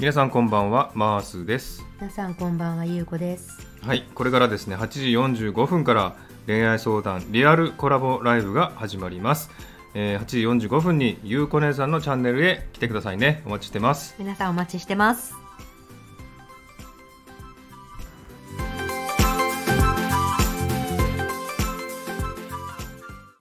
皆さんこんばんはマースです。皆さんこんばんはゆうこです。はいこれからですね8時45分から恋愛相談リアルコラボライブが始まります、えー8時45分にゆうこ姉さんのチャンネルへ来てくださいね。お待ちしてます。皆さんお待ちしてます。